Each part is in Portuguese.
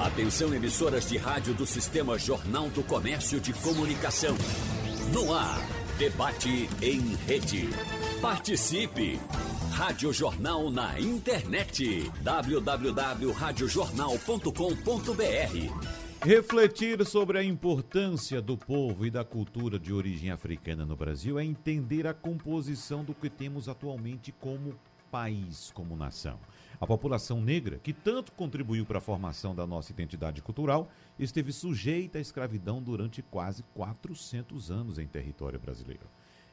Atenção emissoras de rádio do Sistema Jornal do Comércio de Comunicação. No ar, debate em rede. Participe! Rádio Jornal na internet. www.radiojornal.com.br Refletir sobre a importância do povo e da cultura de origem africana no Brasil é entender a composição do que temos atualmente como país, como nação. A população negra, que tanto contribuiu para a formação da nossa identidade cultural, esteve sujeita à escravidão durante quase 400 anos em território brasileiro.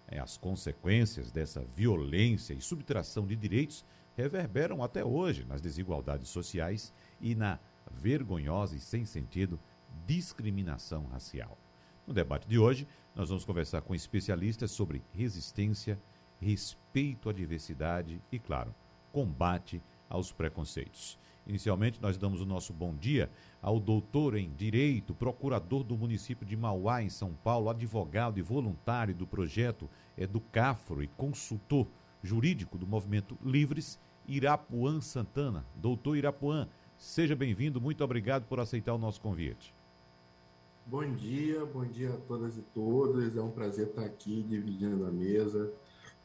É, as consequências dessa violência e subtração de direitos reverberam até hoje nas desigualdades sociais e na vergonhosa e sem sentido discriminação racial. No debate de hoje, nós vamos conversar com especialistas sobre resistência, respeito à diversidade e, claro, combate aos preconceitos. Inicialmente, nós damos o nosso bom dia ao doutor em Direito, procurador do município de Mauá, em São Paulo, advogado e voluntário do projeto Educafro e consultor jurídico do movimento Livres, Irapuã Santana. Doutor Irapuã, seja bem-vindo, muito obrigado por aceitar o nosso convite. Bom dia, bom dia a todas e todos. É um prazer estar aqui dividindo a mesa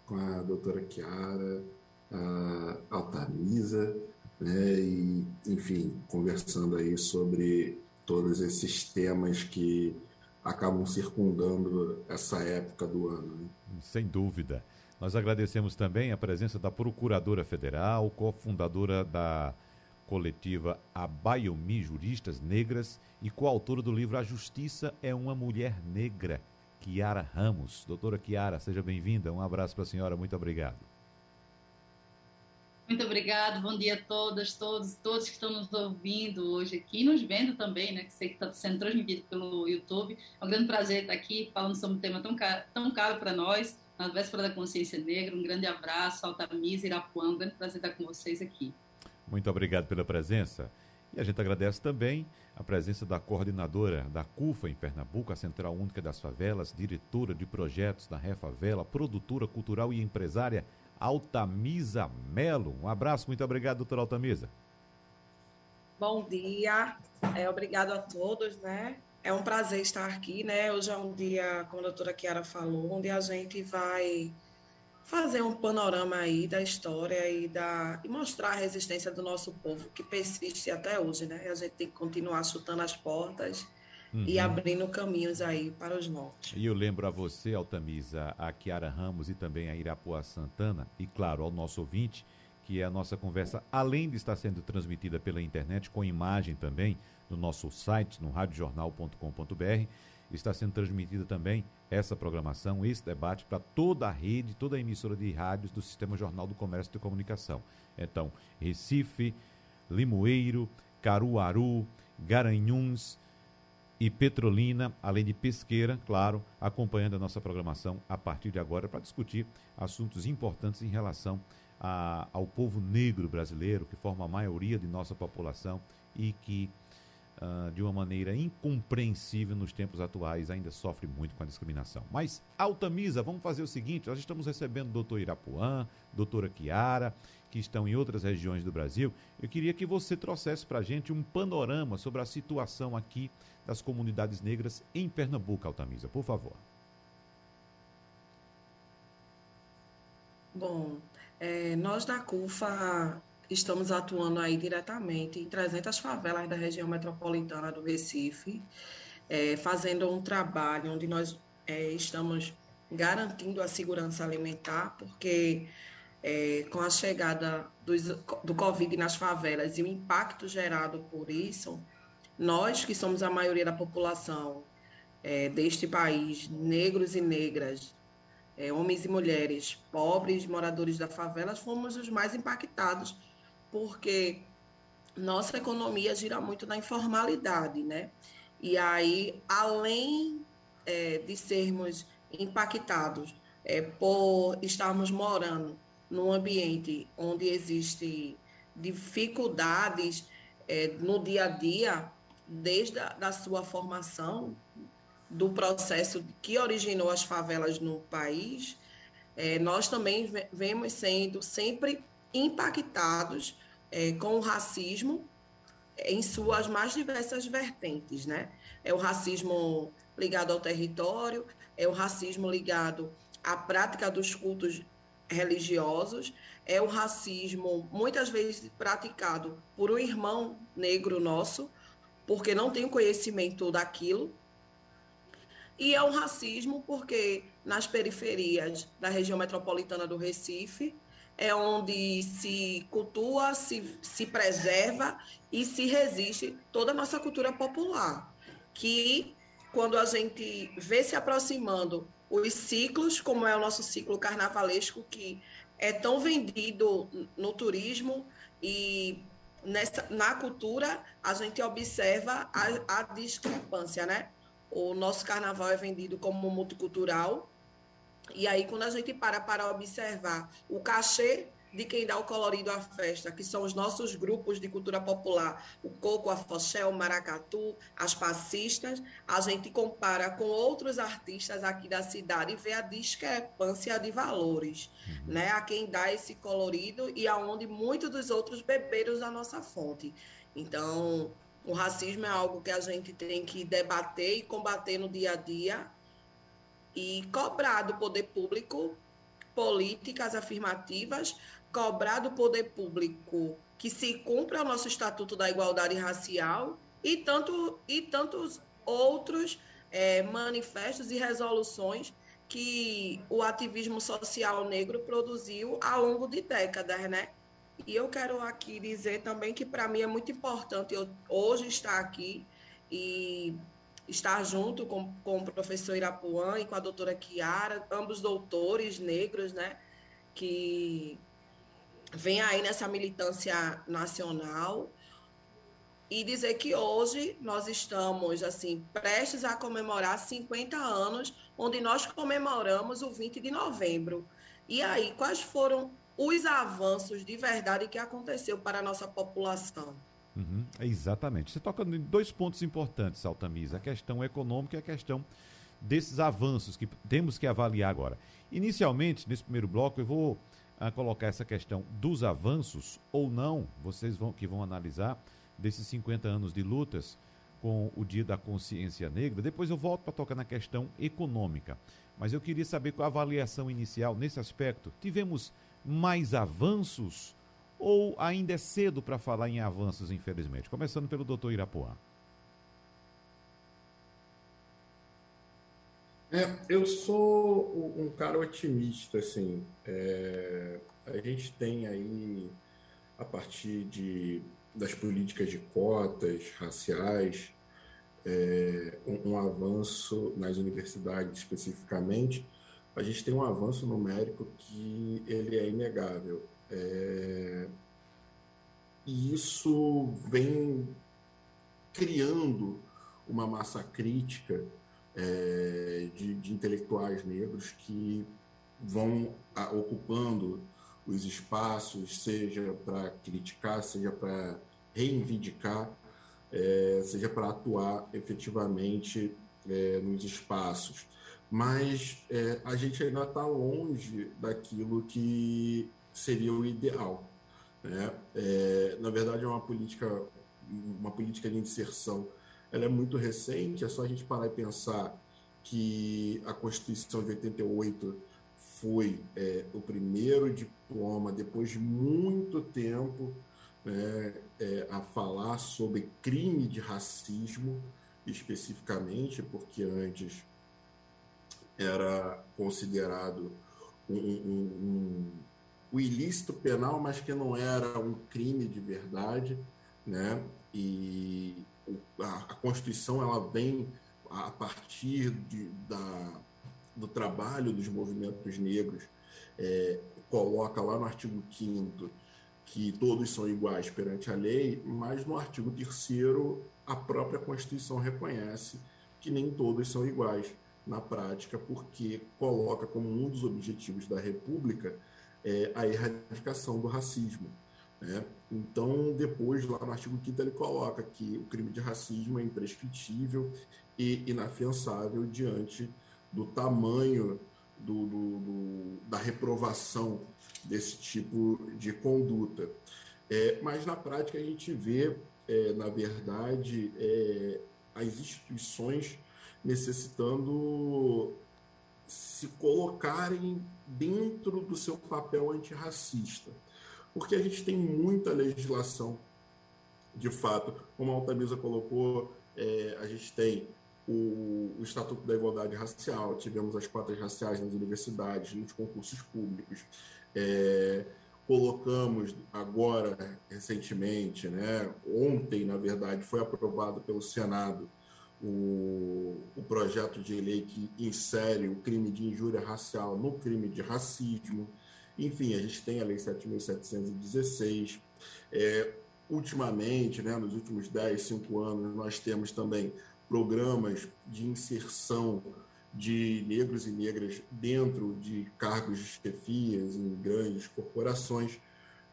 com a doutora Chiara, a Altamisa, né, e, enfim, conversando aí sobre todos esses temas que acabam circundando essa época do ano. Né? Sem dúvida. Nós agradecemos também a presença da Procuradora Federal, cofundadora da coletiva Abaiomi Juristas Negras e coautora do livro A Justiça é uma Mulher Negra, Kiara Ramos. Doutora Kiara, seja bem-vinda. Um abraço para a senhora, muito obrigado. Muito obrigado, bom dia a todas, todos, todos que estão nos ouvindo hoje aqui, nos vendo também, né, que sei que está sendo transmitido pelo YouTube. É um grande prazer estar aqui falando sobre um tema tão caro, tão caro para nós, na véspera da consciência negra. Um grande abraço, Altamisa, Irapuã, um grande prazer estar com vocês aqui. Muito obrigado pela presença. E a gente agradece também a presença da coordenadora da CUFA em Pernambuco, a Central Única das Favelas, diretora de projetos da Refavela, produtora cultural e empresária Altamisa Melo. Um abraço, muito obrigado, doutora Altamisa. Bom dia, é, obrigado a todos, né? É um prazer estar aqui, né? Hoje é um dia, como a doutora Kiara falou, onde a gente vai fazer um panorama aí da história e, da, e mostrar a resistência do nosso povo, que persiste até hoje, né? A gente tem que continuar chutando as portas uhum. e abrindo caminhos aí para os novos. E eu lembro a você, Altamisa, a Kiara Ramos e também a Irapuá Santana, e claro, ao nosso ouvinte, que a nossa conversa, além de estar sendo transmitida pela internet, com imagem também, no nosso site, no radiojornal.com.br, está sendo transmitida também essa programação, esse debate para toda a rede, toda a emissora de rádios do Sistema Jornal do Comércio e Comunicação. Então, Recife, Limoeiro, Caruaru, Garanhuns, e Petrolina, além de Pesqueira, claro, acompanhando a nossa programação a partir de agora para discutir assuntos importantes em relação a, ao povo negro brasileiro, que forma a maioria de nossa população e que, uh, de uma maneira incompreensível nos tempos atuais, ainda sofre muito com a discriminação. Mas, Altamisa, vamos fazer o seguinte: nós estamos recebendo o doutor Irapuã, doutora Kiara, que estão em outras regiões do Brasil. Eu queria que você trouxesse para a gente um panorama sobre a situação aqui das comunidades negras em Pernambuco, Altamisa, por favor. Bom, é, nós da CUFA estamos atuando aí diretamente em 300 favelas da região metropolitana do Recife, é, fazendo um trabalho onde nós é, estamos garantindo a segurança alimentar, porque é, com a chegada dos, do Covid nas favelas e o impacto gerado por isso, nós, que somos a maioria da população é, deste país, negros e negras, é, homens e mulheres, pobres, moradores da favela, fomos os mais impactados, porque nossa economia gira muito na informalidade, né? E aí, além é, de sermos impactados é, por estarmos morando num ambiente onde existe dificuldades é, no dia a dia, desde a da sua formação, do processo que originou as favelas no país, é, nós também vemos sendo sempre impactados é, com o racismo em suas mais diversas vertentes, né? É o racismo ligado ao território, é o racismo ligado à prática dos cultos religiosos, é o racismo muitas vezes praticado por um irmão negro nosso, porque não tem conhecimento daquilo, e é um racismo porque nas periferias da região metropolitana do Recife é onde se cultua, se, se preserva e se resiste toda a nossa cultura popular, que quando a gente vê se aproximando os ciclos, como é o nosso ciclo carnavalesco, que é tão vendido no turismo e nessa, na cultura, a gente observa a, a discrepância, né? O nosso carnaval é vendido como multicultural, e aí, quando a gente para para observar o cachê de quem dá o colorido à festa, que são os nossos grupos de cultura popular, o coco, a foché, o maracatu, as passistas, a gente compara com outros artistas aqui da cidade e vê a discrepância de valores, uhum. né? A quem dá esse colorido e aonde muitos dos outros beberam da nossa fonte. Então, o racismo é algo que a gente tem que debater e combater no dia a dia e cobrar do poder público políticas afirmativas cobrar do poder público que se cumpra o nosso Estatuto da Igualdade Racial e, tanto, e tantos outros é, manifestos e resoluções que o ativismo social negro produziu ao longo de décadas, né? E eu quero aqui dizer também que para mim é muito importante eu hoje estar aqui e estar junto com, com o professor Irapuã e com a doutora Kiara, ambos doutores negros, né? Que vem aí nessa militância nacional e dizer que hoje nós estamos assim prestes a comemorar 50 anos, onde nós comemoramos o 20 de novembro. E aí, quais foram os avanços de verdade que aconteceu para a nossa população? Uhum, exatamente. Você toca em dois pontos importantes, Altamisa: a questão econômica e a questão desses avanços que temos que avaliar agora. Inicialmente, nesse primeiro bloco, eu vou a colocar essa questão dos avanços ou não, vocês vão que vão analisar desses 50 anos de lutas com o Dia da Consciência Negra. Depois eu volto para tocar na questão econômica. Mas eu queria saber qual a avaliação inicial nesse aspecto. Tivemos mais avanços ou ainda é cedo para falar em avanços, infelizmente? Começando pelo doutor Irapuã. É, eu sou um cara otimista, assim. É, a gente tem aí, a partir de, das políticas de cotas raciais, é, um, um, avanço nas universidades especificamente, a gente tem um avanço numérico que ele é inegável. É, e isso vem criando uma massa crítica é, de, de, intelectuais negros que vão a, ocupando os espaços, seja para criticar, seja para reivindicar, é, seja para atuar efetivamente é, nos espaços. Mas é, a gente ainda está longe daquilo que seria o ideal. Né? É, na verdade, é uma política, uma política de inserção ela é muito recente, é só a gente parar e pensar que a Constituição de 88 foi é, o primeiro diploma, depois de muito tempo, né, é, a falar sobre crime de racismo, especificamente, porque antes era considerado um, um, um, um ilícito penal, mas que não era um crime de verdade, né? E, a Constituição ela vem a partir de, da, do trabalho dos movimentos negros, é, coloca lá no artigo 5 que todos são iguais perante a lei, mas no artigo 3 a própria Constituição reconhece que nem todos são iguais na prática, porque coloca como um dos objetivos da República é, a erradicação do racismo. Né? Então, depois, lá no artigo 5 ele coloca que o crime de racismo é imprescritível e inafiançável diante do tamanho do, do, do, da reprovação desse tipo de conduta. É, mas, na prática, a gente vê é, na verdade, é, as instituições necessitando se colocarem dentro do seu papel antirracista. Porque a gente tem muita legislação, de fato, como a Altamisa colocou, é, a gente tem o, o, Estatuto da Igualdade Racial, tivemos as cotas raciais nas universidades, nos concursos públicos, é, colocamos agora, recentemente, né, ontem, na verdade, foi aprovado pelo Senado o, o projeto de lei que insere o crime de injúria racial no crime de racismo. Enfim, a gente tem a Lei 7.716. É, ultimamente, né, nos últimos 10, 5 anos, nós temos também programas de inserção de negros e negras dentro de cargos de chefias em grandes corporações,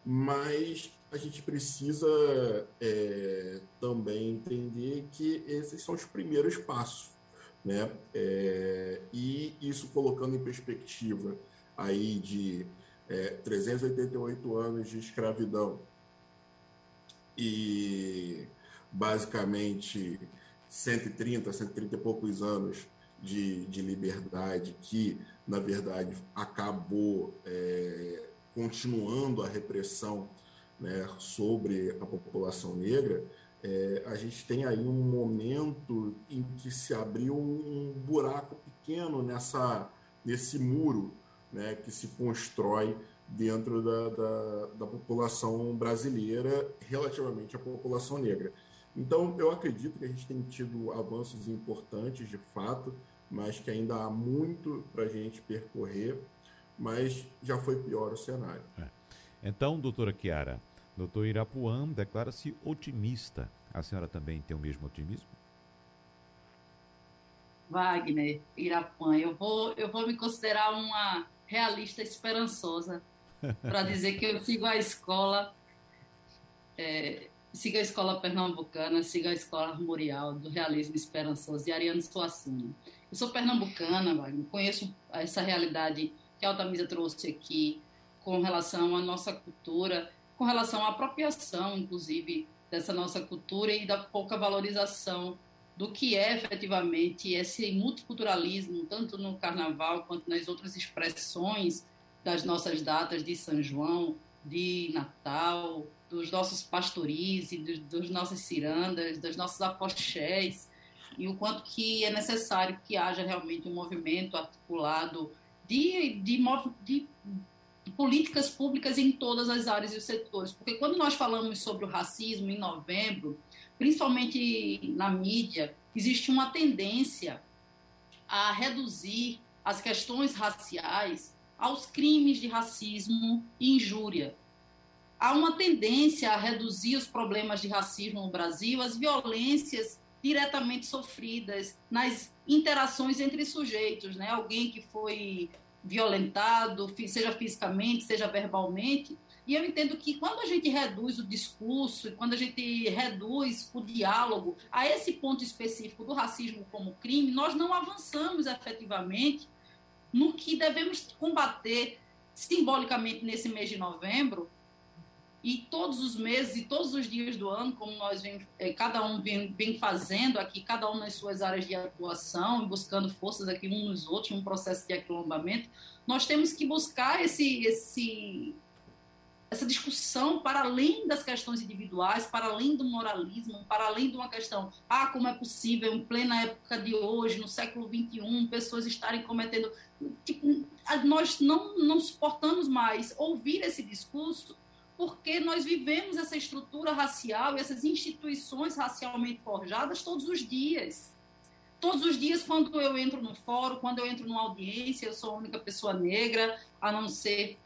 mas a gente precisa é, também entender que esses são os primeiros passos, né? É, e isso colocando em perspectiva aí de é, 388 anos de escravidão e basicamente 130, 130 e poucos anos de, de liberdade que, na verdade, acabou é, continuando a repressão né, sobre a população negra, é, a gente tem aí um momento em que se abriu um buraco pequeno nessa, nesse muro né, que se constrói dentro da, da, da, população brasileira relativamente à população negra. Então, eu acredito que a gente tem tido avanços importantes, de fato, mas que ainda há muito para a gente percorrer, mas já foi pior o cenário. É. Então, doutora Chiara, Doutor Irapuã declara-se otimista. A senhora também tem o mesmo otimismo? Wagner, Irapuã, eu vou, eu vou me considerar uma realista esperançosa para dizer que eu sigo a escola, é, sigo a escola pernambucana, sigo a escola armorial do realismo esperançoso de Ariano Suassuna. Eu sou pernambucana, Wagner, conheço essa realidade que a Altamisa trouxe aqui com relação à nossa cultura com relação à apropriação, inclusive, dessa nossa cultura e da pouca valorização do que é efetivamente esse multiculturalismo, tanto no carnaval quanto nas outras expressões das nossas datas de São João, de Natal, dos nossos pastoris dos, dos nossas cirandas, dos nossos apoxés, e o quanto que é necessário que haja realmente um movimento articulado de, de, de políticas públicas em todas as áreas e os setores. Porque quando nós falamos sobre o racismo em novembro, principalmente na mídia, existe uma tendência a reduzir as questões raciais aos crimes de racismo e injúria. Há uma tendência a reduzir os problemas de racismo no Brasil, as violências diretamente sofridas nas interações entre sujeitos, né? Alguém que foi violentado, seja fisicamente, seja verbalmente. E eu entendo que quando a gente reduz o discurso, quando a gente reduz o diálogo a esse ponto específico do racismo como crime, nós não avançamos efetivamente no que devemos combater simbolicamente nesse mês de novembro, e todos os meses e todos os dias do ano, como nós vem, é, cada um vem, vem, fazendo aqui, cada um nas suas áreas de atuação, buscando forças aqui uns nos outros, um processo de aquilombamento, nós temos que buscar esse, esse, essa discussão para além das questões individuais, para além do moralismo, para além de uma questão, ah, como é possível, em plena época de hoje, no século XXI, pessoas estarem cometendo... Tipo, nós não, não suportamos mais ouvir esse discurso porque nós vivemos essa estrutura racial e essas instituições racialmente forjadas todos os dias. Todos os dias, quando eu entro no fórum, quando eu entro numa audiência, eu sou a única pessoa negra, a não ser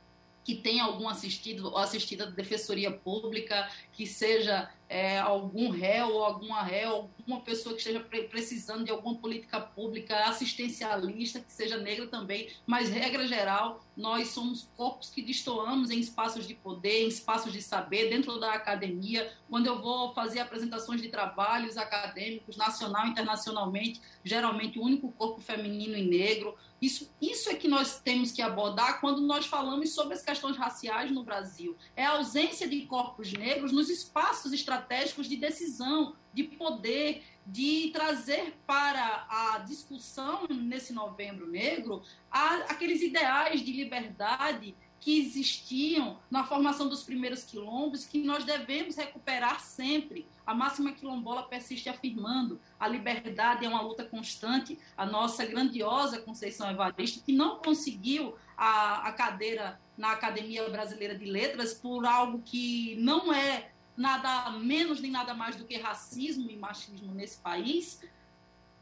que tenha algum assistido ou assistida da defensoria pública, que seja é, algum réu ou alguma réu, alguma pessoa que esteja precisando de alguma política pública assistencialista, que seja negra também, mas regra geral, nós somos corpos que destoamos em espaços de poder, em espaços de saber, dentro da academia. Quando eu vou fazer apresentações de trabalhos acadêmicos, nacional e internacionalmente, geralmente o único corpo feminino e negro. Isso, isso é que nós temos que abordar quando nós falamos sobre as questões raciais no Brasil. É a ausência de corpos negros nos espaços estratégicos de decisão, de poder, de trazer para a discussão nesse novembro negro aqueles ideais de liberdade que existiam na formação dos primeiros quilombos, que nós devemos recuperar sempre. A máxima quilombola persiste afirmando a liberdade é uma luta constante. A nossa grandiosa Conceição Evaristo, que não conseguiu a, a cadeira na Academia Brasileira de Letras por algo que não é nada menos nem nada mais do que racismo e machismo nesse país,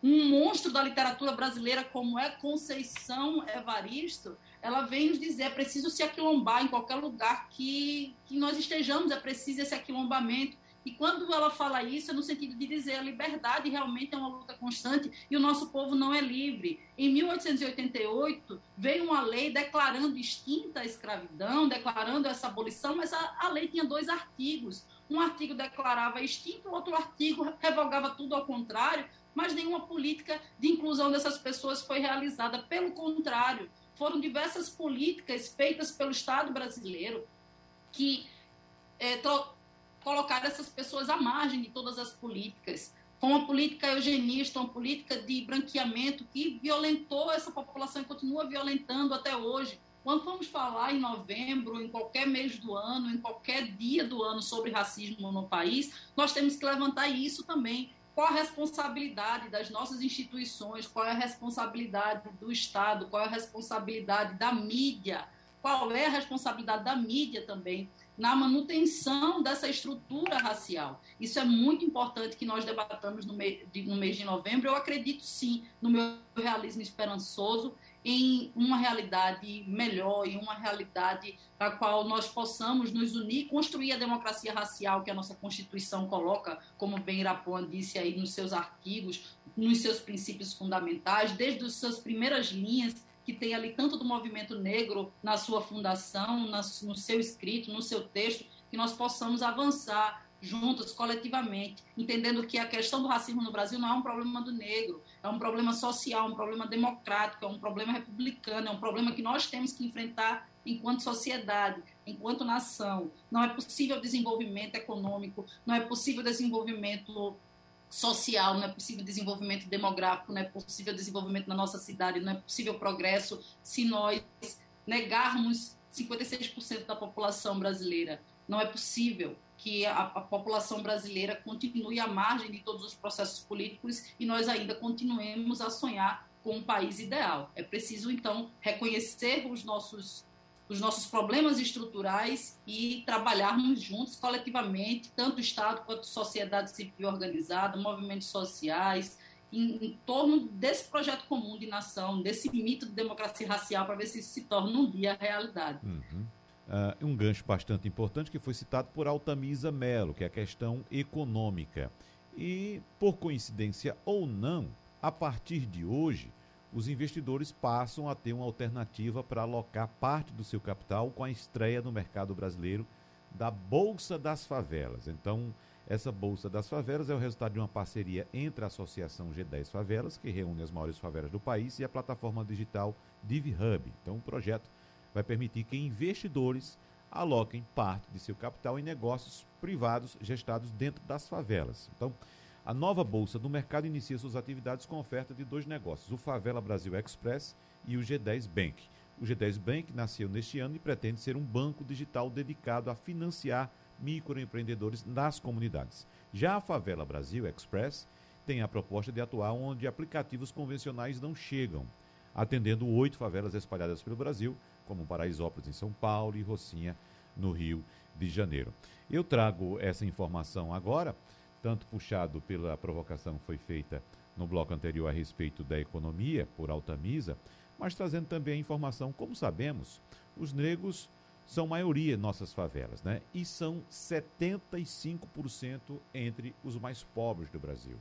um monstro da literatura brasileira como é Conceição Evaristo, ela vem nos dizer, é preciso se aquilombar em qualquer lugar que, que nós estejamos, é preciso esse aquilombamento. E quando ela fala isso, é no sentido de dizer a liberdade realmente é uma luta constante e o nosso povo não é livre. Em 1888, veio uma lei declarando extinta a escravidão, declarando essa abolição, mas a, a lei tinha dois artigos. Um artigo declarava extinto, o outro artigo revogava tudo ao contrário, mas nenhuma política de inclusão dessas pessoas foi realizada. Pelo contrário, foram diversas políticas feitas pelo Estado brasileiro que é, colocaram essas pessoas à margem de todas as políticas, com a política eugenista, uma política de branqueamento que violentou essa população e continua violentando até hoje. Quando vamos falar em novembro, em qualquer mês do ano, em qualquer dia do ano sobre racismo no país, nós temos que levantar isso também qual a responsabilidade das nossas instituições, qual é a responsabilidade do Estado, qual é a responsabilidade da mídia, qual é a responsabilidade da mídia também na manutenção dessa estrutura racial. Isso é muito importante que nós debatamos no, mês de, no mês de novembro. Eu acredito sim no meu realismo esperançoso em uma realidade melhor, em uma realidade para a qual nós possamos nos unir, construir a democracia racial que a nossa Constituição coloca, como bem Irapuã disse aí nos seus artigos, nos seus princípios fundamentais, desde as suas primeiras linhas, que tem ali tanto do movimento negro na sua fundação, no seu escrito, no seu texto, que nós possamos avançar juntos, coletivamente, entendendo que a questão do racismo no Brasil não é um problema do negro, é um problema social, um problema democrático, é um problema republicano, é um problema que nós temos que enfrentar enquanto sociedade, enquanto nação. Não é possível desenvolvimento econômico, não é possível desenvolvimento social, não é possível desenvolvimento demográfico, não é possível desenvolvimento na nossa cidade, não é possível progresso se nós negarmos 56% da população brasileira. Não é possível que a, a, população brasileira continue à margem de todos os processos políticos e nós ainda continuemos a sonhar com um país ideal. É preciso, então, reconhecer os nossos, os nossos problemas estruturais e trabalharmos juntos, coletivamente, tanto Estado quanto sociedade civil organizada, movimentos sociais, em, em, torno desse projeto comum de nação, desse mito de democracia racial, para ver se isso se torna um dia realidade. Uhum uh, um gancho bastante importante que foi citado por Altamisa Melo, que é a questão econômica. E, por coincidência ou não, a partir de hoje, os investidores passam a ter uma alternativa para alocar parte do seu capital com a estreia no mercado brasileiro da Bolsa das Favelas. Então, essa Bolsa das Favelas é o resultado de uma parceria entre a Associação G10 Favelas, que reúne as maiores favelas do país, e a plataforma digital DivHub. Então, um projeto vai permitir que investidores aloquem parte de seu capital em negócios privados gestados dentro das favelas. Então, a nova bolsa do mercado inicia suas atividades com oferta de dois negócios, o Favela Brasil Express e o G10 Bank. O G10 Bank nasceu neste ano e pretende ser um banco digital dedicado a financiar microempreendedores nas comunidades. Já a Favela Brasil Express tem a proposta de atuar onde aplicativos convencionais não chegam, atendendo oito favelas espalhadas pelo Brasil, como Paraisópolis em São Paulo e Rocinha no Rio de Janeiro. Eu trago essa informação agora, tanto puxado pela provocação que foi feita no bloco anterior a respeito da economia por Altamisa, mas trazendo também a informação, como sabemos, os negros são maioria em nossas favelas, né? E são 75% entre os mais pobres do Brasil.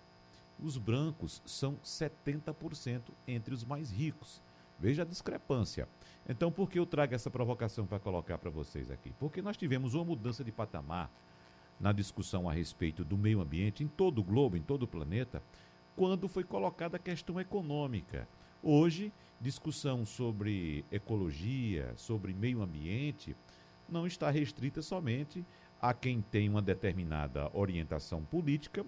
Os brancos são 70% entre os mais ricos. Veja a discrepância. Então, por que eu trago essa provocação para colocar para vocês aqui? Porque nós tivemos uma mudança de patamar na discussão a respeito do meio ambiente em todo o globo, em todo o planeta, quando foi colocada a questão econômica. Hoje, discussão sobre ecologia, sobre meio ambiente, não está restrita somente a quem tem uma determinada orientação política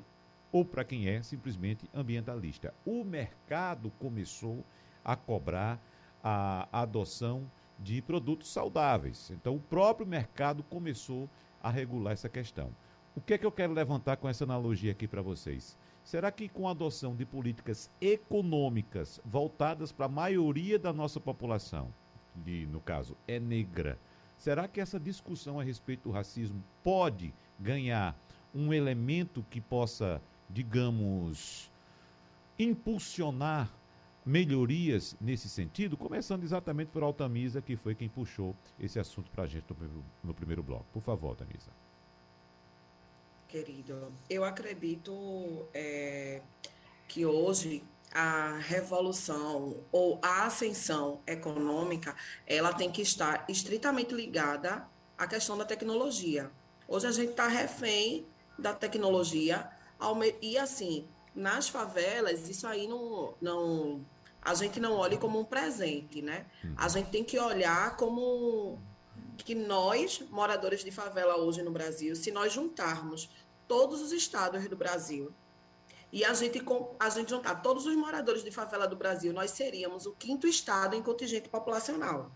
ou para quem é simplesmente ambientalista. O mercado começou a cobrar a adoção de produtos saudáveis. Então, o próprio mercado começou a regular essa questão. O que é que eu quero levantar com essa analogia aqui para vocês? Será que com a adoção de políticas econômicas voltadas para a maioria da nossa população, que no caso é negra, será que essa discussão a respeito do racismo pode ganhar um elemento que possa, digamos, impulsionar melhorias nesse sentido, começando exatamente por Altamisa, que foi quem puxou esse assunto para a gente no primeiro, no primeiro bloco. Por favor, Altamisa. Querido, eu acredito é, que hoje a revolução ou a ascensão econômica, ela tem que estar estritamente ligada à questão da tecnologia. Hoje a gente está refém da tecnologia e assim nas favelas isso aí não, não a gente não olha como um presente, né? A gente tem que olhar como que nós, moradores de favela hoje no Brasil, se nós juntarmos todos os estados do Brasil e a gente, a gente juntar todos os moradores de favela do Brasil, nós seríamos o quinto estado em contingente populacional.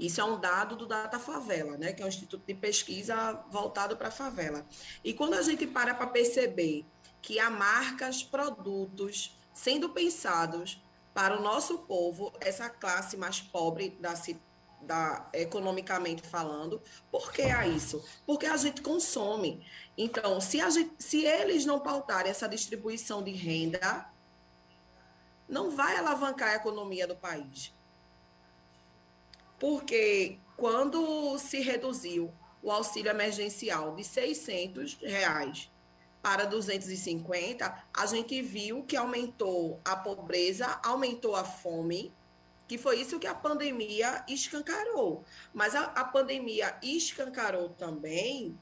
Isso é um dado do Data Favela, né, que é um instituto de pesquisa voltado para a favela. E quando a gente para para perceber que há marcas, produtos sendo pensados para o nosso povo, essa classe mais pobre da, da economicamente falando. Por que há isso? Porque a gente consome. Então, se, gente, se eles não pautarem essa distribuição de renda, não vai alavancar a economia do país. Porque quando se reduziu o auxílio emergencial de 600 reais para 250, a gente viu que aumentou a pobreza, aumentou a fome, que foi isso que a pandemia escancarou. Mas a, a pandemia escancarou também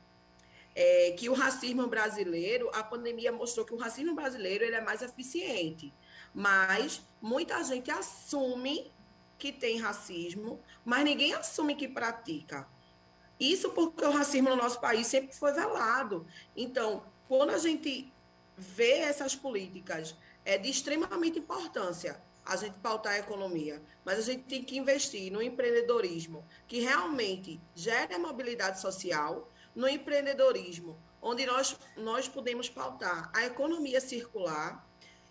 é, que o racismo brasileiro, a pandemia mostrou que o racismo brasileiro ele é mais eficiente. Mas muita gente assume que tem racismo, mas ninguém assume que pratica. Isso porque o racismo no nosso país sempre foi velado. Então, quando a gente vê essas políticas, é de extremamente importância a gente pautar a economia, mas a gente tem que investir no empreendedorismo que realmente gere a mobilidade social, no empreendedorismo onde nós, nós podemos pautar a economia circular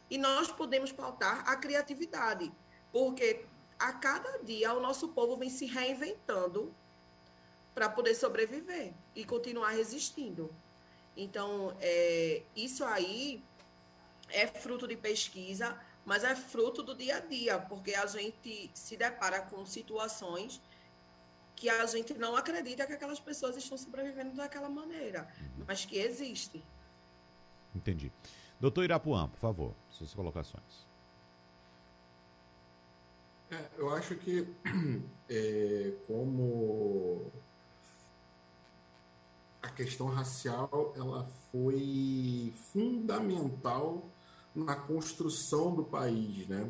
e nós podemos pautar a criatividade, porque a cada dia o nosso povo vem se reinventando para poder sobreviver e continuar resistindo. Então, é, isso aí é fruto de pesquisa, mas é fruto do dia a dia, porque a gente se depara com situações que a gente não acredita que aquelas pessoas estão sobrevivendo daquela maneira, uhum. mas que existe. Entendi. Doutor Irapuã, por favor, suas colocações. É, eu acho que é, como a questão racial ela foi fundamental na construção do país, né?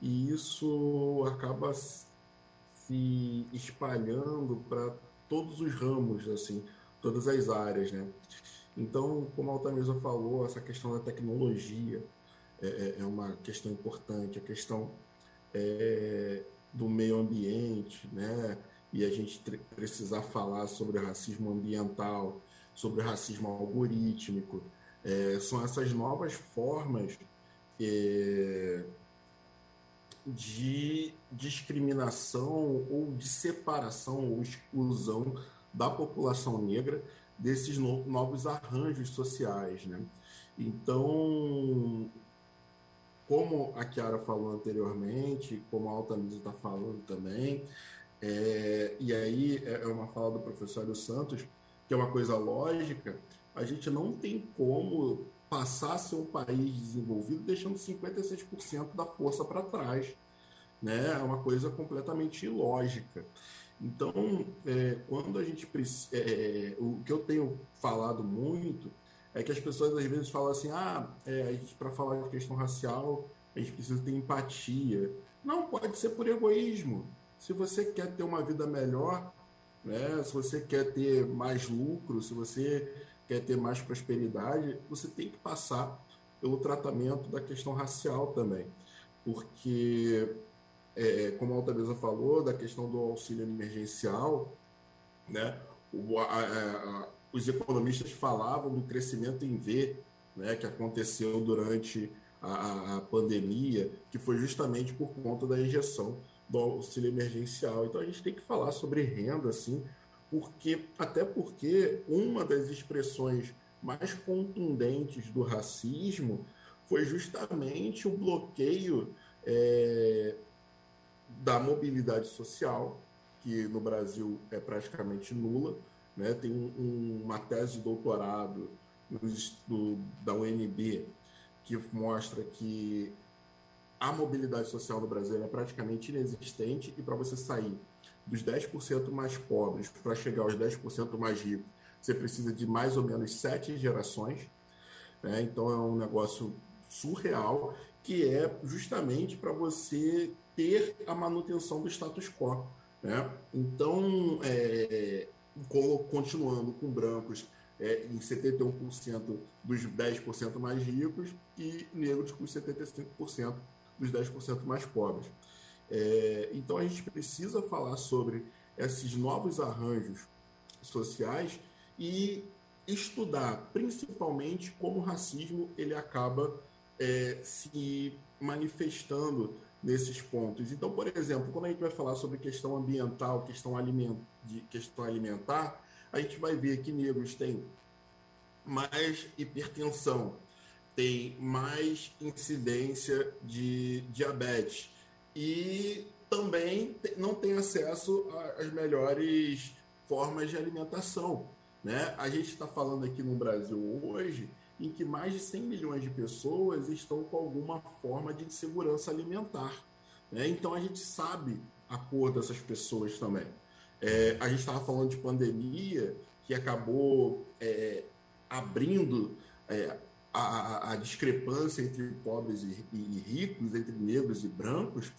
E isso acaba se espalhando para todos os ramos, assim, todas as áreas, né? Então, como a Altamisa falou, essa questão da tecnologia é, é, é uma questão importante, a questão é, do meio ambiente, né? e a gente precisar falar sobre racismo ambiental, sobre racismo algorítmico. É, são essas novas formas é, de discriminação ou de separação ou exclusão da população negra desses no, novos arranjos sociais. Né? Então, como a Kiara falou anteriormente, como a Altamisa está falando também, é, e aí é, é uma fala do professor Santos, que é uma coisa lógica, a gente não tem como passar a ser um país desenvolvido deixando 56% da força para trás. Né? É uma coisa completamente ilógica. Então, é, quando a gente. É, é, o que eu tenho falado muito é que as pessoas às vezes falam assim: ah, é, para falar de questão racial, a gente precisa ter empatia. Não, pode ser por egoísmo. Se você quer ter uma vida melhor, né? Se você quer ter mais lucro, se você quer ter mais prosperidade, você tem que passar pelo tratamento da questão racial também. Porque, é, como a Altabeza falou, da questão do auxílio emergencial, né? A, a, os economistas falavam do crescimento em V, né, que aconteceu durante a, a, pandemia, que foi justamente por conta da injeção do auxílio emergencial. Então a gente tem que falar sobre renda, assim, porque até porque uma das expressões mais contundentes do racismo foi justamente o bloqueio é, da mobilidade social, que no Brasil é praticamente nula. Né? Tem um, uma tese de doutorado do, da UNB que mostra que a mobilidade social no Brasil é praticamente inexistente e para você sair dos 10% mais pobres para chegar aos 10% mais ricos, você precisa de mais ou menos sete gerações. Né? Então é um negócio surreal que é justamente para você ter a manutenção do status quo. Né? Então, é, continuando com brancos é, em 71% dos 10% mais ricos e negros com 75% dos 10% mais pobres. É, então a gente precisa falar sobre esses novos arranjos sociais e estudar principalmente como o racismo ele acaba é, se manifestando nesses pontos. Então, por exemplo, quando a gente vai falar sobre questão ambiental, questão, aliment, de, questão alimentar, a gente vai ver que negros têm mais hipertensão, tem mais incidência de diabetes e também não tem acesso às melhores formas de alimentação. Né? A gente está falando aqui no Brasil hoje em que mais de 100 milhões de pessoas estão com alguma forma de insegurança alimentar. Né? Então a gente sabe a cor dessas pessoas também. É, a gente estava falando de pandemia que acabou é, abrindo é, a, a, discrepância entre pobres e, e, ricos, entre negros e brancos.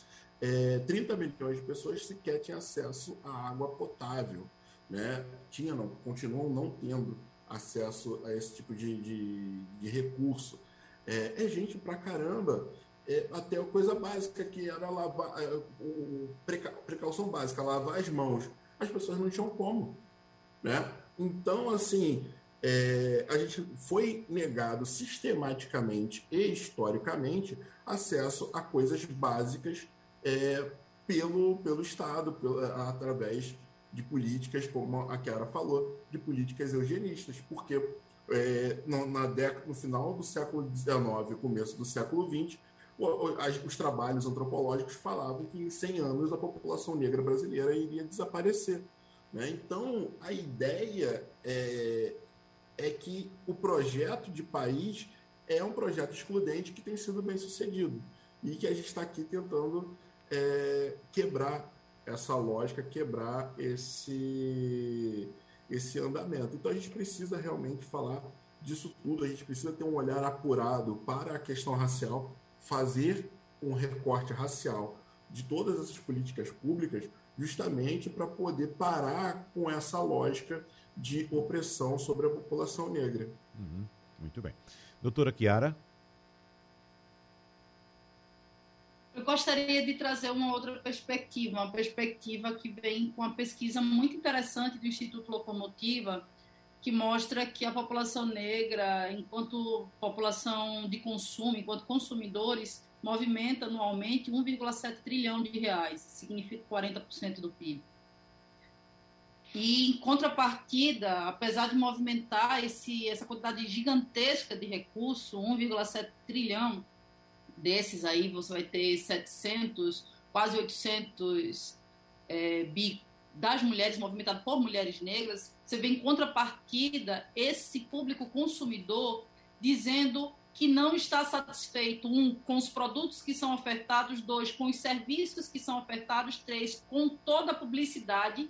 30 é, milhões de pessoas sequer tinham acesso à água potável. Né? Tinha, não, continuam não tendo acesso a esse tipo de, de, de recurso. É, é, gente pra caramba. É, até coisa básica que era lavar, é, o, precaução básica, lavar as mãos. As pessoas não tinham como. Né? Então, assim, é, a gente foi negado sistematicamente e historicamente acesso a coisas básicas é, pelo, pelo Estado, pelo, através de políticas, como a Chiara falou, de políticas eugenistas, porque é, no, na década, no final do século XIX, começo do século XX, os trabalhos antropológicos falavam que em 100 anos a população negra brasileira iria desaparecer. Né? Então, a ideia é, é que o projeto de país é um projeto excludente que tem sido bem sucedido e que a gente está aqui tentando é, quebrar essa lógica, quebrar esse, esse andamento. Então a gente precisa realmente falar disso tudo, a gente precisa ter um olhar apurado para a questão racial, fazer um recorte racial de todas essas políticas públicas, justamente para poder parar com essa lógica de opressão sobre a população negra. Uhum, muito bem. Doutora Chiara? Eu gostaria de trazer uma outra perspectiva, uma perspectiva que vem com uma pesquisa muito interessante do Instituto Locomotiva, que mostra que a população negra, enquanto população de consumo, enquanto consumidores, movimenta anualmente 1,7 trilhão de reais, significa 40% do PIB. E, em contrapartida, apesar de movimentar esse, essa quantidade gigantesca de recursos, 1,7 trilhão, desses aí você vai ter 700, quase 800 é, bi das mulheres movimentadas por mulheres negras, você vê em contrapartida esse público consumidor dizendo que não está satisfeito, um, com os produtos que são ofertados, dois, com os serviços que são ofertados, três, com toda a publicidade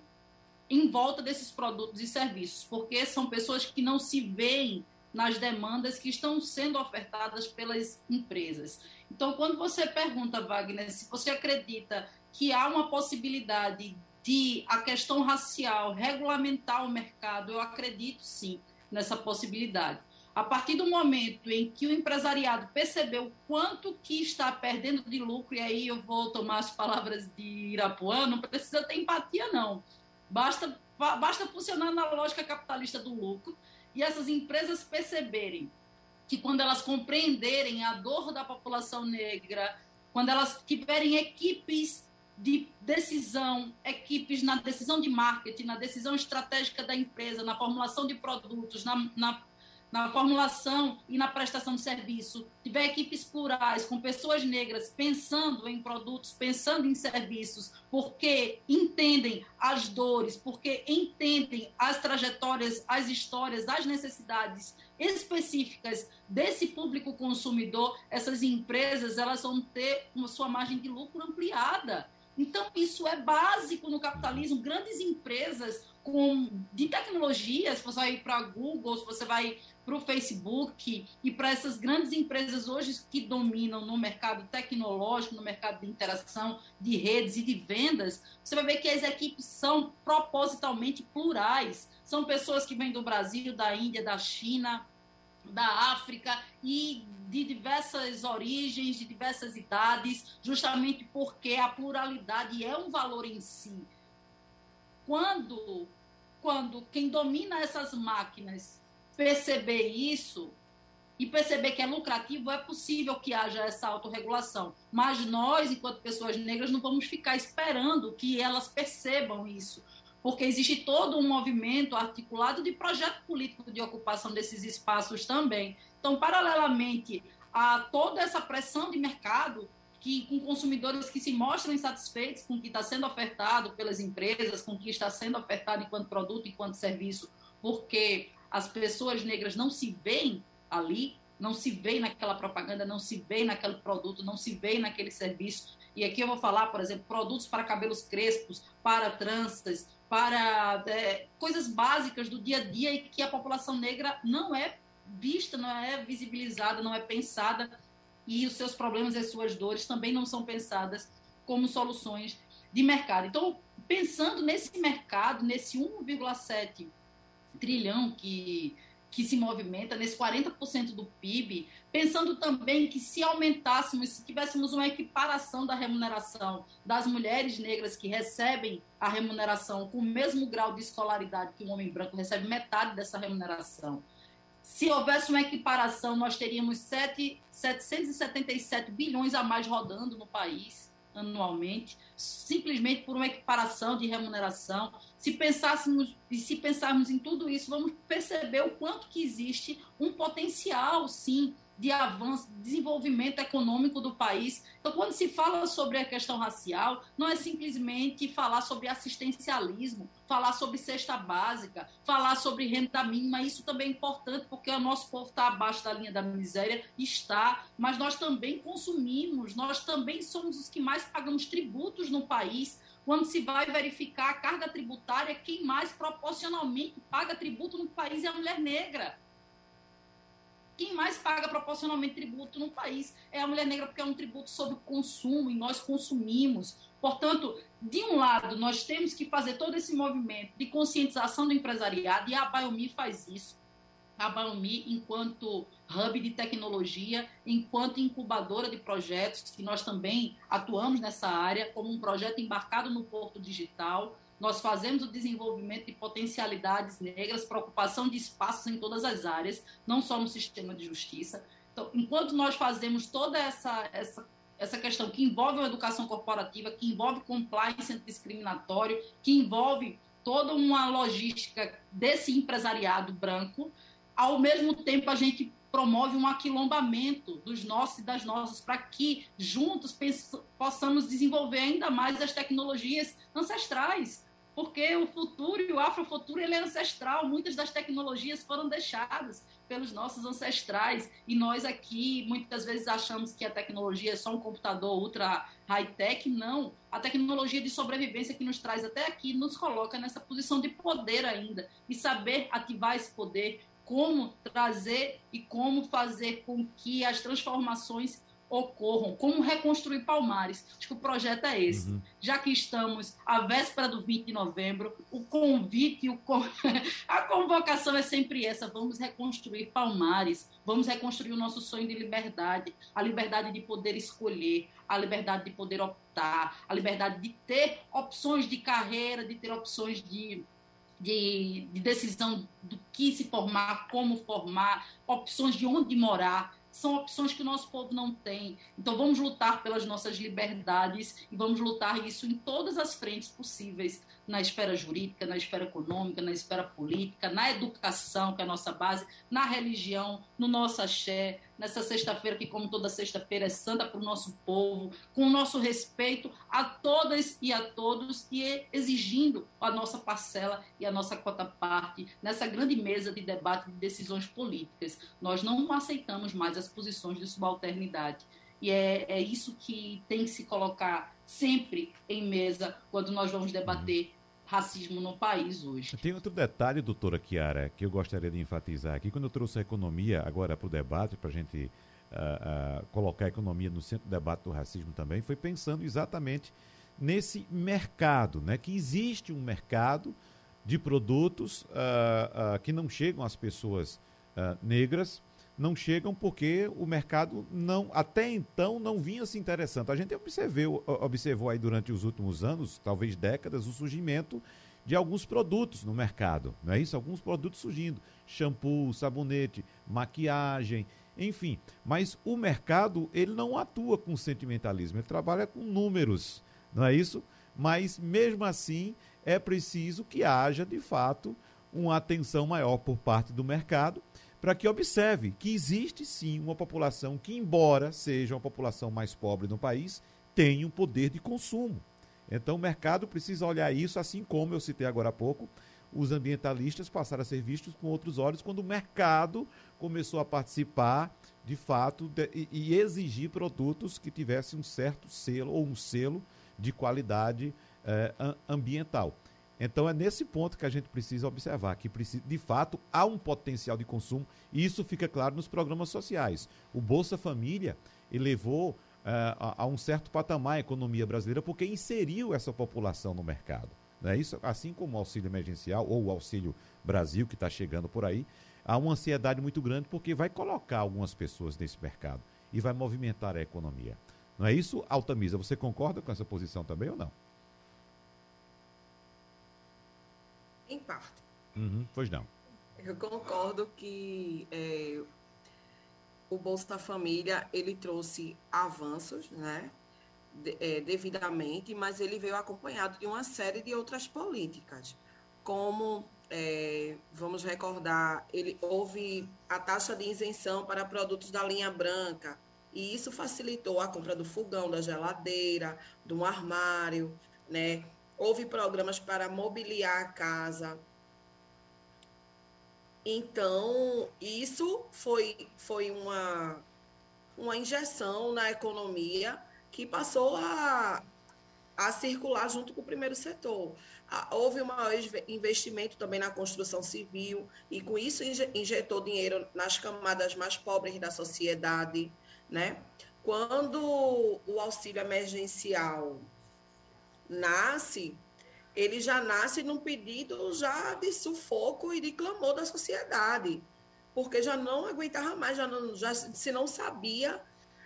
em volta desses produtos e serviços, porque são pessoas que não se veem nas demandas que estão sendo ofertadas pelas empresas. Então, quando você pergunta, Wagner, se você acredita que há uma possibilidade discutir a questão racial, regulamentar o mercado, eu acredito sim nessa possibilidade. A partir do momento em que o empresariado percebeu quanto que está perdendo de lucro, e aí eu vou tomar as palavras de Irapuã, não precisa ter empatia, não. Basta, basta funcionar na lógica capitalista do lucro e essas empresas perceberem que quando elas compreenderem a dor da população negra, quando elas tiverem equipes de decisão, equipes na decisão de marketing, na decisão estratégica da empresa, na formulação de produtos, na, na na formulação e na prestação de serviço, tiver equipes plurais, com pessoas negras pensando em produtos, pensando em serviços, porque entendem as dores, porque entendem as trajetórias, as histórias, as necessidades específicas desse público consumidor, essas empresas elas vão ter uma sua margem de lucro ampliada. Então, isso é básico no capitalismo. Grandes empresas com, de tecnologia, se você vai para Google, se você vai para o Facebook e para essas grandes empresas hoje que dominam no mercado tecnológico, no mercado de interação, de redes e de vendas, você vai ver que as equipes são propositalmente plurais. São pessoas que vêm do Brasil, da Índia, da China, da África e de diversas origens, de diversas idades, justamente porque a pluralidade é um valor em si. Quando, quando quem domina essas máquinas perceber isso e perceber que é lucrativo, é possível que haja essa autorregulação. Mas nós, enquanto pessoas negras, não vamos ficar esperando que elas percebam isso, porque existe todo um movimento articulado de projeto político de ocupação desses espaços também. Então, paralelamente a toda essa pressão de mercado, que com consumidores que se mostram insatisfeitos com o que está sendo ofertado pelas empresas, com o que está sendo ofertado enquanto produto, enquanto serviço, porque as pessoas negras não se veem ali, não se veem naquela propaganda, não se veem naquele produto, não se veem naquele serviço. E aqui eu vou falar, por exemplo, produtos para cabelos crespos, para tranças, para é, coisas básicas do dia a dia e que a população negra não é vista, não é visibilizada, não é pensada e os seus problemas e as suas dores também não são pensadas como soluções de mercado. Então, pensando nesse mercado, nesse 1,7 trilhão que, que se movimenta, nesse 40% do PIB, pensando também que se aumentássemos, se tivéssemos uma equiparação da remuneração das mulheres negras que recebem a remuneração com o mesmo grau de escolaridade que um homem branco recebe metade dessa remuneração. Se houvesse uma equiparação, nós teríamos 7, 777 bilhões a mais rodando no país anualmente, simplesmente por uma equiparação de remuneração. Se pensássemos e se pensarmos em tudo isso, vamos perceber o quanto que existe um potencial, sim, de avanço, desenvolvimento econômico do país. Então, quando se fala sobre a questão racial, não é simplesmente falar sobre assistencialismo, falar sobre cesta básica, falar sobre renda mínima. Isso também é importante, porque o nosso povo está abaixo da linha da miséria, está, mas nós também consumimos, nós também somos os que mais pagamos tributos no país. Quando se vai verificar a carga tributária, quem mais proporcionalmente paga tributo no país é a mulher negra quem mais paga proporcionalmente tributo no país é a mulher negra, porque é um tributo sobre consumo e nós consumimos. Portanto, de um lado, nós temos que fazer todo esse movimento de conscientização do empresariado e a Biomi faz isso. A Biomi, enquanto hub de tecnologia, enquanto incubadora de projetos, que nós também atuamos nessa área, como um projeto embarcado no Porto Digital, nós fazemos o desenvolvimento de potencialidades negras, preocupação de espaços em todas as áreas, não só no sistema de justiça. Então, enquanto nós fazemos toda essa, essa, essa questão que envolve a educação corporativa, que envolve compliance discriminatório, que envolve toda uma logística desse empresariado branco, ao mesmo tempo a gente promove um aquilombamento dos nossos e das nossas para que juntos possamos desenvolver ainda mais as tecnologias ancestrais, porque o futuro e o afrofuturo ele é ancestral. Muitas das tecnologias foram deixadas pelos nossos ancestrais e nós aqui muitas vezes achamos que a tecnologia é só um computador ultra high-tech. Não, a tecnologia de sobrevivência que nos traz até aqui nos coloca nessa posição de poder ainda e saber ativar esse poder, como trazer e como fazer com que as transformações ocorram, como reconstruir Palmares. Acho que o projeto é esse. Uhum. Já que estamos à véspera do 20 de novembro, o convite, o a convocação é sempre essa: vamos reconstruir Palmares, vamos reconstruir o nosso sonho de liberdade, a liberdade de poder escolher, a liberdade de poder optar, a liberdade de ter opções de carreira, de ter opções de de, de, decisão do que se formar, como formar, opções de onde morar são opções que o nosso povo não tem. Então vamos lutar pelas nossas liberdades e vamos lutar isso em todas as frentes possíveis, na esfera jurídica, na esfera econômica, na esfera política, na educação, que é a nossa base, na religião, no nosso axé, nessa sexta-feira, que, como toda sexta-feira, é santa para o nosso povo, com o nosso respeito a todas e a todos e exigindo a nossa parcela e a nossa cota parte nessa grande mesa de debate de decisões políticas. Nós não aceitamos mais as posições de subalternidade. E é, é isso que tem que se colocar sempre em mesa quando nós vamos debater racismo no país hoje. Tem outro detalhe, doutora Chiara, que eu gostaria de enfatizar aqui. Quando eu trouxe a economia agora para o debate, para a gente uh, uh, colocar a economia no centro do debate do racismo também, foi pensando exatamente nesse mercado, né? que existe um mercado de produtos uh, que não chegam às pessoas negras, não chegam porque o mercado não até então não vinha se interessando. A gente observou, observou aí durante os últimos anos, talvez décadas, o surgimento de alguns produtos no mercado, não é isso? Alguns produtos surgindo, shampoo, sabonete, maquiagem, enfim. Mas o mercado ele não atua com sentimentalismo, ele trabalha com números, não é isso? Mas mesmo assim é preciso que haja de fato uma atenção maior por parte do mercado para que observe que existe sim uma população que, embora seja uma população mais pobre no país, tem um poder de consumo. Então o mercado precisa olhar isso, assim como eu citei agora há pouco, os ambientalistas passaram a ser vistos com outros olhos quando o mercado começou a participar de fato de, e, exigir produtos que tivessem um certo selo ou um selo de qualidade eh, ambiental. Então é nesse ponto que a gente precisa observar que de fato há um potencial de consumo e isso fica claro nos programas sociais. O Bolsa Família elevou uh, a, a, um certo patamar a economia brasileira porque inseriu essa população no mercado. Não é isso? Assim como o auxílio emergencial ou o auxílio Brasil que está chegando por aí, há uma ansiedade muito grande porque vai colocar algumas pessoas nesse mercado e vai movimentar a economia. Não é isso, Altamisa? Você concorda com essa posição também ou não? Em parte. Uhum, pois não. Eu concordo que é, o Bolsa Família ele trouxe avanços, né? De, é, devidamente, mas ele veio acompanhado de uma série de outras políticas, como é, vamos recordar, ele houve a taxa de isenção para produtos da linha branca, e isso facilitou a compra do fogão, da geladeira, do armário, né? Houve programas para mobiliar a casa. Então, isso foi, foi uma, uma injeção na economia que passou a, a circular junto com o primeiro setor. Houve um maior investimento também na construção civil, e com isso injetou dinheiro nas camadas mais pobres da sociedade. Né? Quando o auxílio emergencial nasce, ele já nasce num pedido já de sufoco e de clamor da sociedade, porque já não aguentava mais, já, não, já se não sabia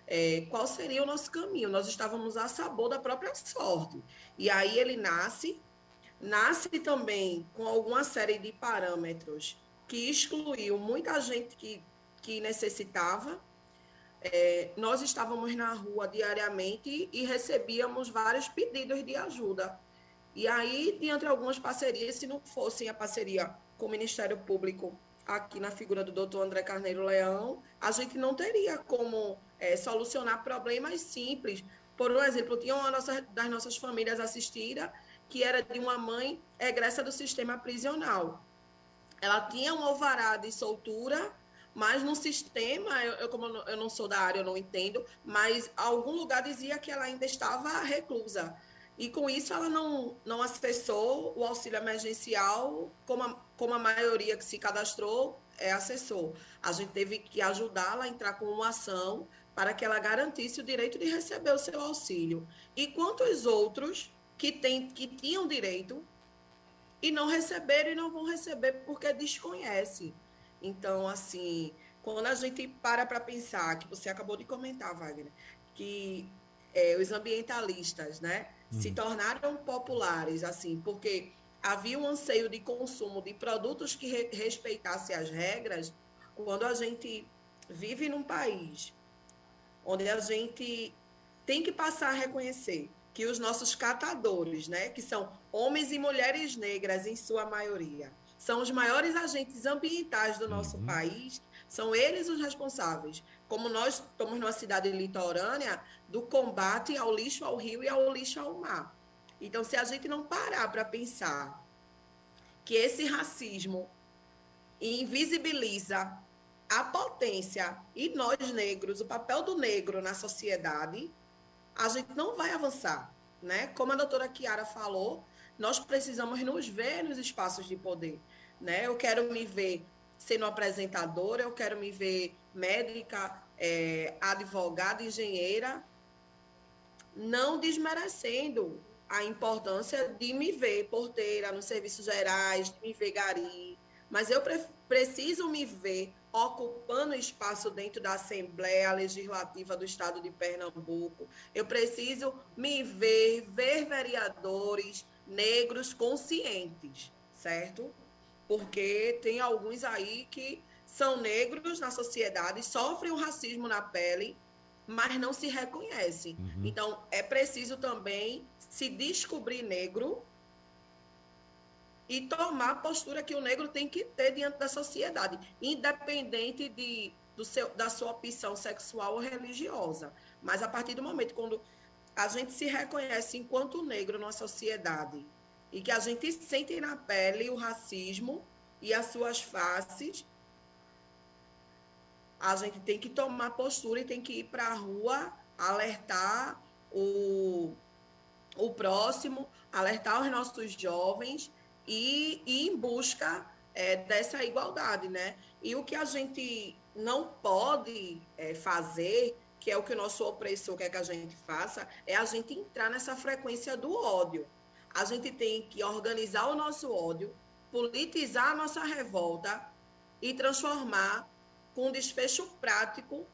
é, qual seria o nosso caminho. Nós estávamos a sabor da própria sorte. E aí ele nasce, nasce também com alguma série de parâmetros que excluiu muita gente que, que necessitava, é, nós estávamos na rua diariamente e recebíamos vários pedidos de ajuda. E aí, diante de algumas parcerias, se não fossem a parceria com o Ministério Público, aqui na figura do doutor André Carneiro Leão, a gente não teria como é, solucionar problemas simples. Por exemplo, tinha uma nossa, das nossas famílias assistida que era de uma mãe egressa do sistema prisional. Ela tinha um alvará de soltura mas no sistema, eu, eu, como eu não sou da área, eu não entendo, mas algum lugar dizia que ela ainda estava reclusa. E com isso ela não, não acessou o auxílio emergencial como a, como a maioria que se cadastrou é, acessou. A gente teve que ajudá-la a entrar com uma ação para que ela garantisse o direito de receber o seu auxílio. E quantos outros que, tem, que tinham direito e não receberam e não vão receber porque desconhece. Então, assim, quando a gente para para pensar, que você acabou de comentar, Wagner, que é, os ambientalistas, né, uhum. se tornaram populares, assim, porque havia um anseio de consumo de produtos que re respeitassem as regras, quando a gente vive num país onde a gente tem que passar a reconhecer que os nossos catadores, né, que são homens e mulheres negras em sua maioria, são os maiores agentes ambientais do nosso uhum. país, são eles os responsáveis. Como nós estamos numa cidade litorânea, do combate ao lixo ao rio e ao lixo ao mar. Então, se a gente não parar para pensar que esse racismo invisibiliza a potência e nós negros, o papel do negro na sociedade, a gente não vai avançar, né? Como a doutora Kiara falou, nós precisamos nos ver nos espaços de poder, né? Eu quero me ver sendo apresentadora, eu quero me ver médica, é, advogada, engenheira, não desmerecendo a importância de me ver porteira nos serviços gerais, de me ver gari, mas eu pre preciso me ver ocupando espaço dentro da Assembleia Legislativa do Estado de Pernambuco. Eu preciso me ver, ver vereadores negros conscientes, certo? Porque tem alguns aí que são negros na sociedade, sofrem o racismo na pele, mas não se reconhecem. Uhum. Então, é preciso também se descobrir negro e tomar a postura que o negro tem que ter diante da sociedade, independente de, do seu, da sua opção sexual ou religiosa. Mas a partir do momento quando a gente se reconhece enquanto negro na sociedade e que a gente sente na pele o racismo e as suas faces, a gente tem que tomar postura e tem que ir para a rua alertar o, o próximo, alertar os nossos jovens e, ir em busca é, dessa igualdade, né? E o que a gente não pode é, fazer, que é o que o nosso opressor quer que a gente faça, é a gente entrar nessa frequência do ódio. A gente tem que organizar o nosso ódio, politizar a nossa revolta e transformar com desfecho prático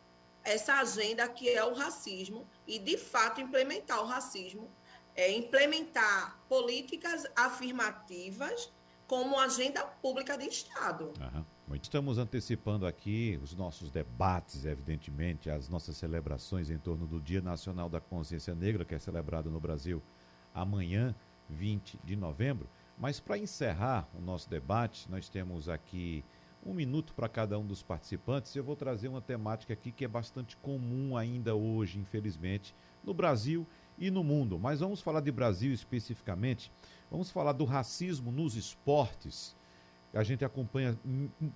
essa agenda que é o racismo e, de fato, implementar o racismo é, implementar políticas afirmativas como agenda pública de Estado. Uhum. Muito. Estamos antecipando aqui os nossos debates, evidentemente, as nossas celebrações em torno do Dia Nacional da Consciência Negra, que é celebrado no Brasil amanhã, 20 de novembro. Mas para encerrar o nosso debate, nós temos aqui um minuto para cada um dos participantes. Eu vou trazer uma temática aqui que é bastante comum ainda hoje, infelizmente, no Brasil e no mundo. Mas vamos falar de Brasil especificamente. Vamos falar do racismo nos esportes. A gente acompanha,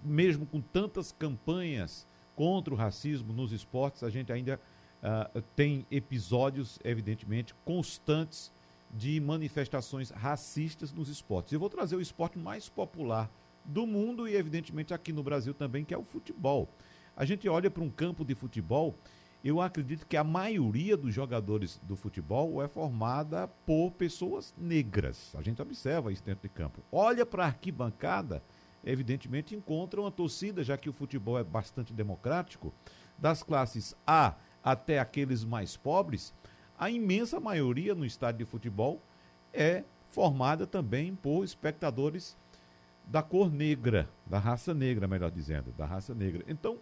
mesmo com tantas campanhas contra o racismo nos esportes, a gente ainda uh, tem episódios, evidentemente, constantes de manifestações racistas nos esportes. Eu vou trazer o esporte mais popular do mundo e, evidentemente, aqui no Brasil também, que é o futebol. A gente olha para um campo de futebol eu acredito que a maioria dos jogadores do futebol é formada por pessoas negras. A gente observa isso dentro de campo. Olha para a arquibancada, evidentemente encontra uma torcida, já que o futebol é bastante democrático, das classes A até aqueles mais pobres, a imensa maioria no estádio de futebol é formada também por espectadores da cor negra, da raça negra, melhor dizendo, da raça negra. Então,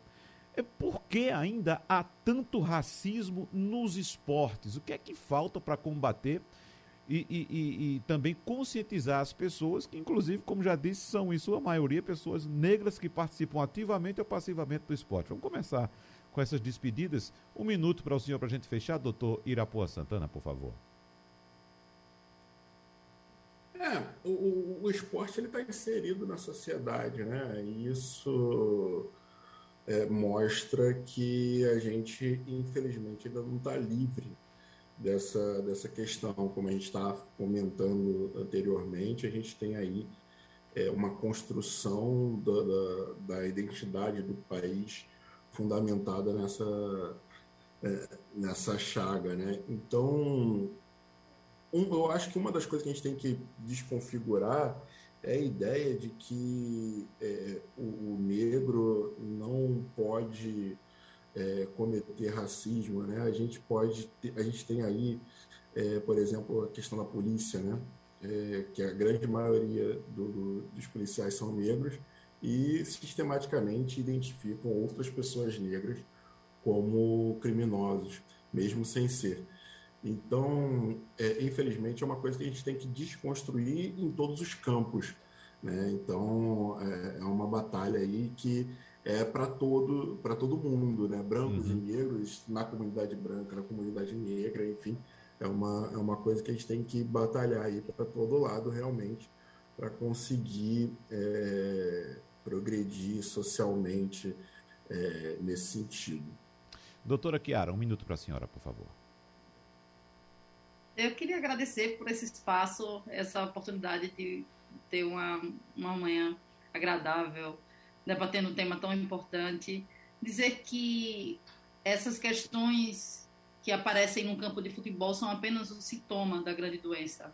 é por que ainda há tanto racismo nos esportes? O que é que falta para combater e, e, e, e, também conscientizar as pessoas, que inclusive, como já disse, são em sua maioria pessoas negras que participam ativamente ou passivamente do esporte. Vamos começar com essas despedidas. Um minuto para o senhor para a gente fechar, doutor Irapuã Santana, por favor. É, o, o esporte está inserido na sociedade, né? E isso é, mostra que a gente, infelizmente, ainda não está livre dessa, dessa questão. Como a gente está comentando anteriormente, a gente tem aí é, uma construção da, da, da, identidade do país fundamentada nessa, é, nessa chaga, né? Então, um, eu acho que uma das coisas que a gente tem que desconfigurar é a ideia de que é, o, o, negro não pode é, cometer racismo, né? A gente pode, ter, a gente tem aí, é, por exemplo, a questão da polícia, né? É, que a grande maioria do, do, dos policiais são negros e sistematicamente identificam outras pessoas negras como criminosos, mesmo sem ser. Então, é, infelizmente, é uma coisa que a gente tem que desconstruir em todos os campos. Né? Então, é, é uma batalha aí que é para todo, todo mundo, né? brancos uhum. e negros, na comunidade branca, na comunidade negra, enfim. É uma, é uma coisa que a gente tem que batalhar aí para todo lado, realmente, para conseguir é, progredir socialmente é, nesse sentido. Doutora Chiara, um minuto para a senhora, por favor. Eu queria agradecer por esse espaço, essa oportunidade de ter uma, uma manhã agradável, debatendo um tema tão importante. Dizer que essas questões que aparecem no campo de futebol são apenas um sintoma da grande doença.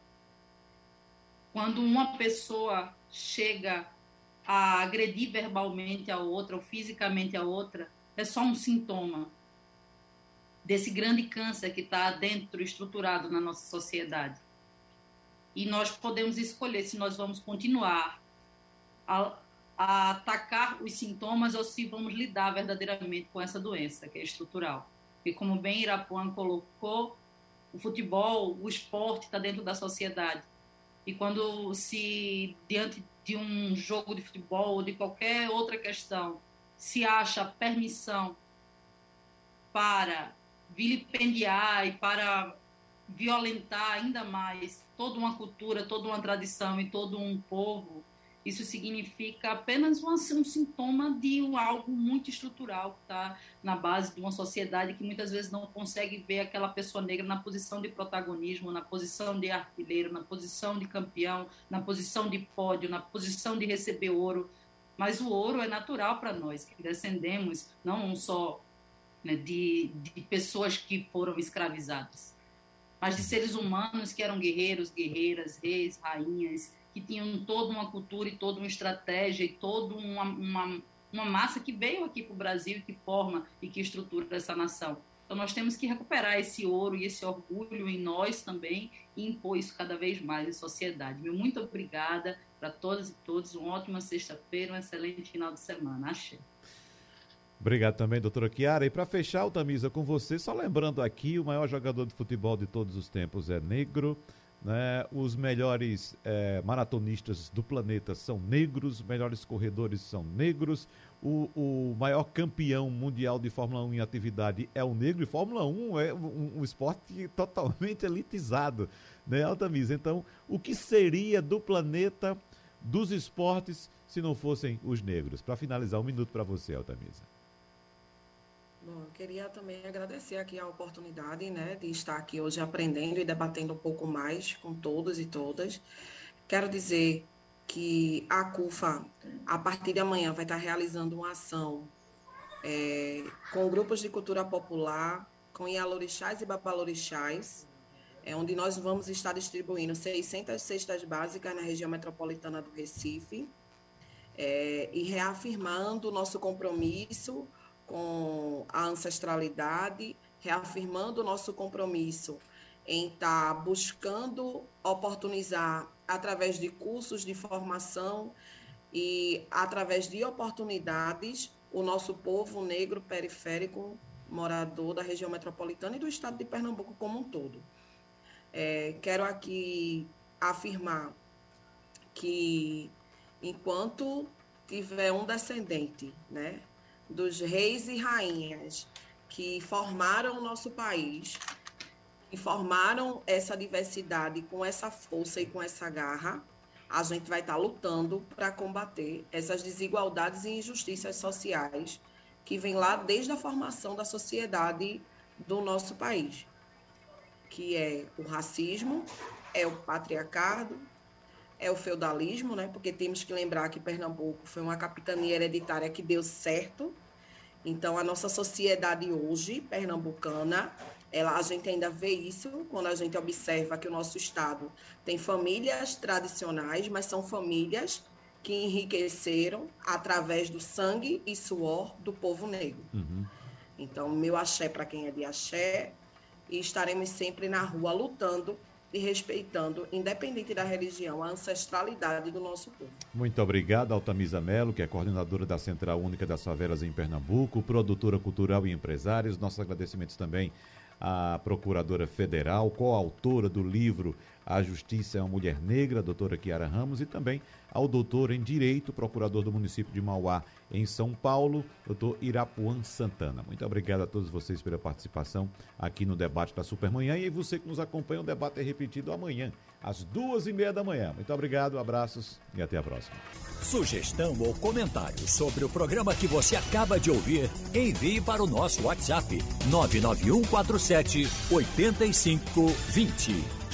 Quando uma pessoa chega a agredir verbalmente a outra ou fisicamente a outra, é só um sintoma desse grande câncer que está dentro, estruturado na nossa sociedade. E nós podemos escolher se nós vamos continuar a, a atacar os sintomas ou se vamos lidar verdadeiramente com essa doença que é estrutural. E como bem Irapuã colocou, o futebol, o esporte está dentro da sociedade. E quando se, diante de um jogo de futebol ou de qualquer outra questão, se acha permissão para vilipendiar e para violentar ainda mais toda uma cultura, toda uma tradição e todo um povo, isso significa apenas um, um sintoma de um, algo muito estrutural que está na base de uma sociedade que muitas vezes não consegue ver aquela pessoa negra na posição de protagonismo, na posição de artilheiro, na posição de campeão, na posição de pódio, na posição de receber ouro. Mas o ouro é natural para nós, que descendemos não só né, de, de pessoas que foram escravizadas, mas de seres humanos que eram guerreiros, guerreiras, reis, rainhas, que tinham toda uma cultura e toda uma estratégia e toda uma, uma, uma massa que veio aqui para o Brasil e que forma e que estrutura essa nação. Então nós temos que recuperar esse ouro e esse orgulho em nós também e impor isso cada vez mais em sociedade. Meu muito obrigada para todas e todos. Uma ótima sexta-feira, um excelente final de semana. Achei. Obrigado também, doutora Chiara. E para fechar o Tamisa com você, só lembrando aqui, o maior jogador de futebol de todos os tempos é negro. Né? Os melhores é, maratonistas do planeta são negros, os melhores corredores são negros. O, o, maior campeão mundial de Fórmula 1 em atividade é o negro, e Fórmula 1 é um, um esporte totalmente elitizado, né, Altamisa? Então, o que seria do planeta dos esportes se não fossem os negros? Para finalizar, um minuto para você, Altamisa. Bom, eu queria também agradecer aqui a oportunidade, né, de estar aqui hoje aprendendo e debatendo um pouco mais com todos e todas. Quero dizer que a CUFA, a partir de amanhã, vai estar realizando uma ação é, com grupos de cultura popular, com Ialorixás e Babalorixás, é, onde nós vamos estar distribuindo 600 cestas básicas na região metropolitana do Recife, é, e reafirmando o nosso compromisso com a ancestralidade, reafirmando o nosso compromisso em estar tá buscando oportunizar através de cursos de formação e através de oportunidades o nosso povo negro periférico morador da região metropolitana e do estado de Pernambuco como um todo. É, quero aqui afirmar que enquanto tiver um descendente, né, dos reis e rainhas que formaram o nosso país, e formaram essa diversidade com essa força e com essa garra, a gente vai estar lutando para combater essas desigualdades e injustiças sociais que vêm lá desde a formação da sociedade do nosso país, que é o racismo, é o patriarcado, é o feudalismo, né? Porque temos que lembrar que Pernambuco foi uma capitania hereditária que deu certo Então, a nossa sociedade hoje, pernambucana, ela, a gente ainda vê isso quando a gente observa que o nosso estado tem famílias tradicionais, mas são famílias que enriqueceram através do sangue e suor do povo negro. Uhum. Então, meu axé para quem é de axé, e estaremos sempre na rua lutando e respeitando, independente da religião, a ancestralidade do nosso povo. Muito obrigado, Altamisa Melo, que é coordenadora da Central Única das Favelas em Pernambuco, produtora cultural e empresários. Nossos agradecimentos também à Procuradora Federal, coautora do livro A Justiça é uma Mulher Negra, doutora Kiara Ramos, e também ao doutor em Direito, procurador do município de Mauá, em São Paulo, doutor Irapuan Santana. Muito obrigado a todos vocês pela participação aqui no debate da Supermanhã e você que nos acompanha, o debate é repetido amanhã, às duas e meia da manhã. Muito obrigado, abraços e até a próxima. Sugestão ou comentário sobre o programa que você acaba de ouvir, envie para o nosso WhatsApp 99147 8520.